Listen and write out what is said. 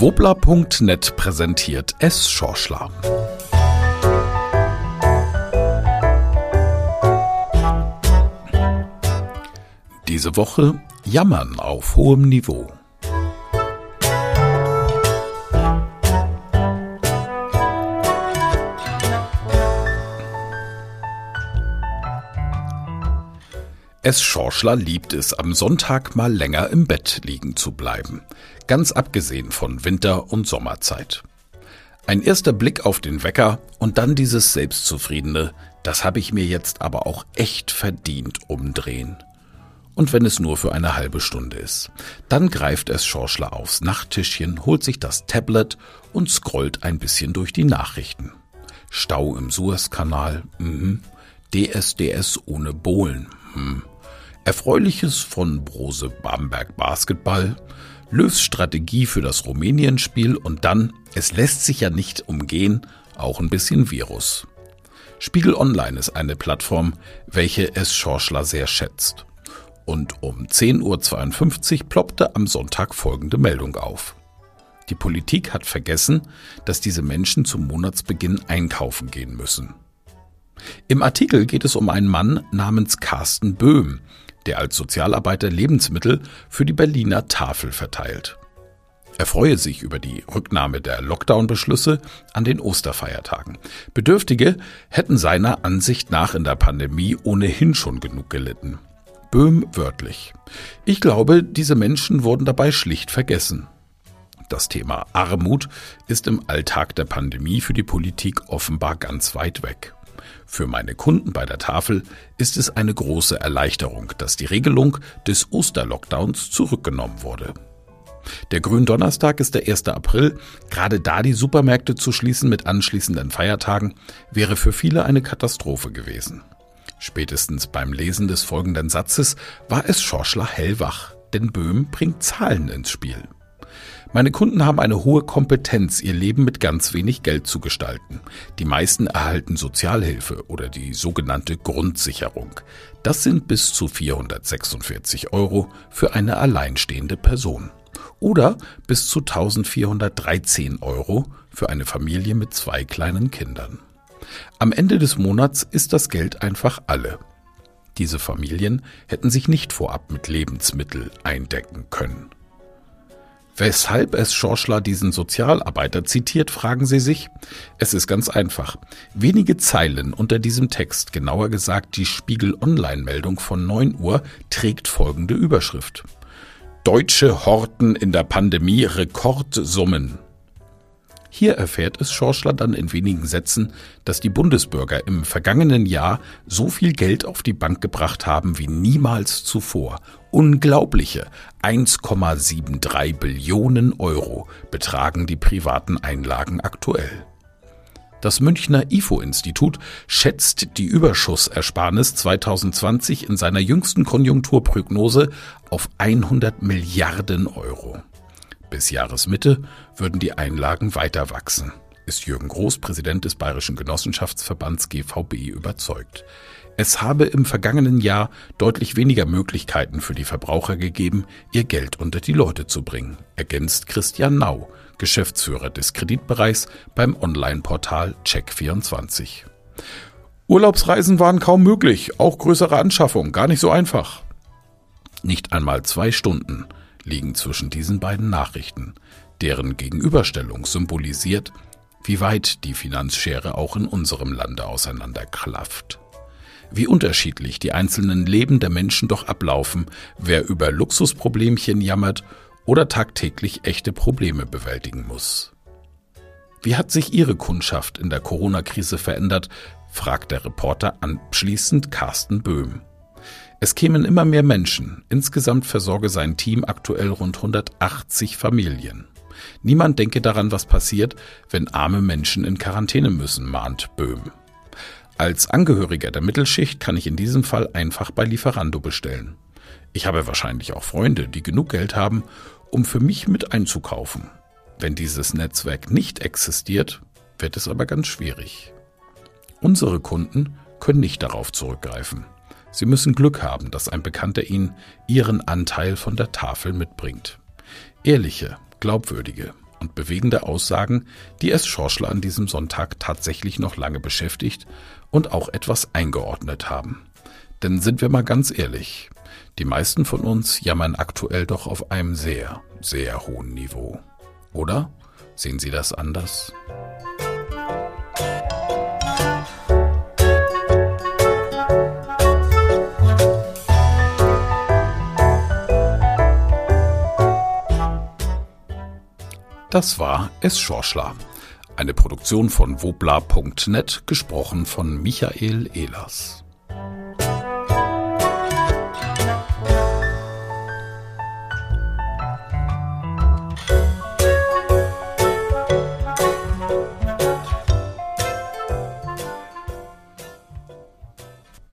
Wobler.net präsentiert S. Schorschler. Diese Woche Jammern auf hohem Niveau. S. Schorschler liebt es, am Sonntag mal länger im Bett liegen zu bleiben. Ganz abgesehen von Winter- und Sommerzeit. Ein erster Blick auf den Wecker und dann dieses selbstzufriedene, das habe ich mir jetzt aber auch echt verdient umdrehen. Und wenn es nur für eine halbe Stunde ist. Dann greift es Schorschler aufs Nachttischchen, holt sich das Tablet und scrollt ein bisschen durch die Nachrichten. Stau im Suezkanal, mhm. DSDS ohne Bohlen, hm. Erfreuliches von Brose Bamberg Basketball, Löws Strategie für das Rumänien-Spiel und dann, es lässt sich ja nicht umgehen, auch ein bisschen Virus. Spiegel Online ist eine Plattform, welche es Schorschler sehr schätzt. Und um 10.52 Uhr ploppte am Sonntag folgende Meldung auf. Die Politik hat vergessen, dass diese Menschen zum Monatsbeginn einkaufen gehen müssen. Im Artikel geht es um einen Mann namens Carsten Böhm, der als Sozialarbeiter Lebensmittel für die Berliner Tafel verteilt. Er freue sich über die Rücknahme der Lockdown-Beschlüsse an den Osterfeiertagen. Bedürftige hätten seiner Ansicht nach in der Pandemie ohnehin schon genug gelitten. Böhm wörtlich. Ich glaube, diese Menschen wurden dabei schlicht vergessen. Das Thema Armut ist im Alltag der Pandemie für die Politik offenbar ganz weit weg. Für meine Kunden bei der Tafel ist es eine große Erleichterung, dass die Regelung des Osterlockdowns zurückgenommen wurde. Der Gründonnerstag ist der 1. April. Gerade da die Supermärkte zu schließen mit anschließenden Feiertagen wäre für viele eine Katastrophe gewesen. Spätestens beim Lesen des folgenden Satzes war es Schorschler hellwach, denn Böhm bringt Zahlen ins Spiel. Meine Kunden haben eine hohe Kompetenz, ihr Leben mit ganz wenig Geld zu gestalten. Die meisten erhalten Sozialhilfe oder die sogenannte Grundsicherung. Das sind bis zu 446 Euro für eine alleinstehende Person. Oder bis zu 1413 Euro für eine Familie mit zwei kleinen Kindern. Am Ende des Monats ist das Geld einfach alle. Diese Familien hätten sich nicht vorab mit Lebensmittel eindecken können. Weshalb es Schorschler diesen Sozialarbeiter zitiert, fragen Sie sich? Es ist ganz einfach. Wenige Zeilen unter diesem Text, genauer gesagt die Spiegel Online-Meldung von 9 Uhr, trägt folgende Überschrift. Deutsche horten in der Pandemie Rekordsummen. Hier erfährt es Schorschler dann in wenigen Sätzen, dass die Bundesbürger im vergangenen Jahr so viel Geld auf die Bank gebracht haben wie niemals zuvor. Unglaubliche 1,73 Billionen Euro betragen die privaten Einlagen aktuell. Das Münchner IFO-Institut schätzt die Überschussersparnis 2020 in seiner jüngsten Konjunkturprognose auf 100 Milliarden Euro. Bis Jahresmitte würden die Einlagen weiter wachsen, ist Jürgen Groß, Präsident des Bayerischen Genossenschaftsverbands GVB, überzeugt. Es habe im vergangenen Jahr deutlich weniger Möglichkeiten für die Verbraucher gegeben, ihr Geld unter die Leute zu bringen, ergänzt Christian Nau, Geschäftsführer des Kreditbereichs beim Online-Portal Check24. Urlaubsreisen waren kaum möglich, auch größere Anschaffungen, gar nicht so einfach. Nicht einmal zwei Stunden liegen zwischen diesen beiden Nachrichten, deren Gegenüberstellung symbolisiert, wie weit die Finanzschere auch in unserem Lande auseinanderklafft. Wie unterschiedlich die einzelnen Leben der Menschen doch ablaufen, wer über Luxusproblemchen jammert oder tagtäglich echte Probleme bewältigen muss. Wie hat sich Ihre Kundschaft in der Corona-Krise verändert, fragt der Reporter anschließend Carsten Böhm. Es kämen immer mehr Menschen. Insgesamt versorge sein Team aktuell rund 180 Familien. Niemand denke daran, was passiert, wenn arme Menschen in Quarantäne müssen, mahnt Böhm. Als Angehöriger der Mittelschicht kann ich in diesem Fall einfach bei Lieferando bestellen. Ich habe wahrscheinlich auch Freunde, die genug Geld haben, um für mich mit einzukaufen. Wenn dieses Netzwerk nicht existiert, wird es aber ganz schwierig. Unsere Kunden können nicht darauf zurückgreifen. Sie müssen Glück haben, dass ein Bekannter Ihnen Ihren Anteil von der Tafel mitbringt. Ehrliche, glaubwürdige, und bewegende Aussagen, die es Schorschler an diesem Sonntag tatsächlich noch lange beschäftigt und auch etwas eingeordnet haben. Denn sind wir mal ganz ehrlich, die meisten von uns jammern aktuell doch auf einem sehr, sehr hohen Niveau. Oder? Sehen Sie das anders? Das war Es Schorschler. Eine Produktion von wobla.net, gesprochen von Michael Ehlers.